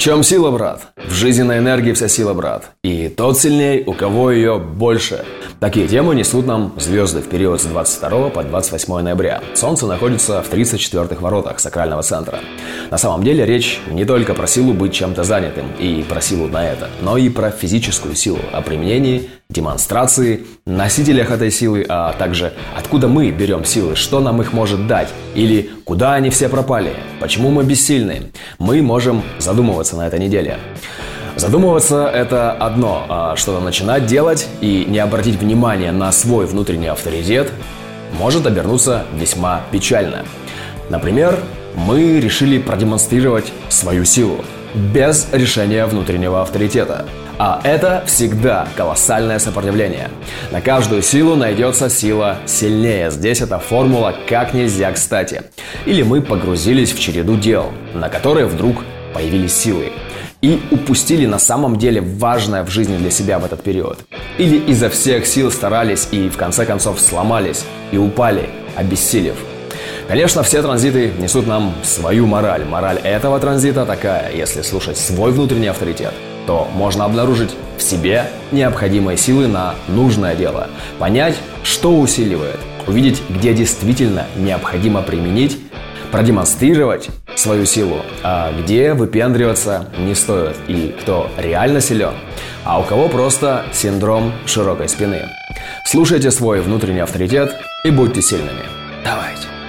чем сила, брат? В жизненной энергии вся сила, брат. И тот сильней, у кого ее больше. Такие темы несут нам звезды в период с 22 по 28 ноября. Солнце находится в 34-х воротах сакрального центра. На самом деле речь не только про силу быть чем-то занятым и про силу на это, но и про физическую силу, о применении, демонстрации, носителях этой силы, а также откуда мы берем силы, что нам их может дать, или куда они все пропали, почему мы бессильны. Мы можем задумываться на этой неделе. Задумываться – это одно, а что-то начинать делать и не обратить внимания на свой внутренний авторитет может обернуться весьма печально. Например, мы решили продемонстрировать свою силу без решения внутреннего авторитета. А это всегда колоссальное сопротивление. На каждую силу найдется сила сильнее. Здесь эта формула как нельзя кстати. Или мы погрузились в череду дел, на которые вдруг появились силы и упустили на самом деле важное в жизни для себя в этот период. Или изо всех сил старались и в конце концов сломались и упали, обессилев. Конечно, все транзиты несут нам свою мораль. Мораль этого транзита такая, если слушать свой внутренний авторитет, то можно обнаружить в себе необходимые силы на нужное дело, понять, что усиливает, увидеть, где действительно необходимо применить продемонстрировать свою силу, а где выпендриваться не стоит и кто реально силен, а у кого просто синдром широкой спины. Слушайте свой внутренний авторитет и будьте сильными. Давайте.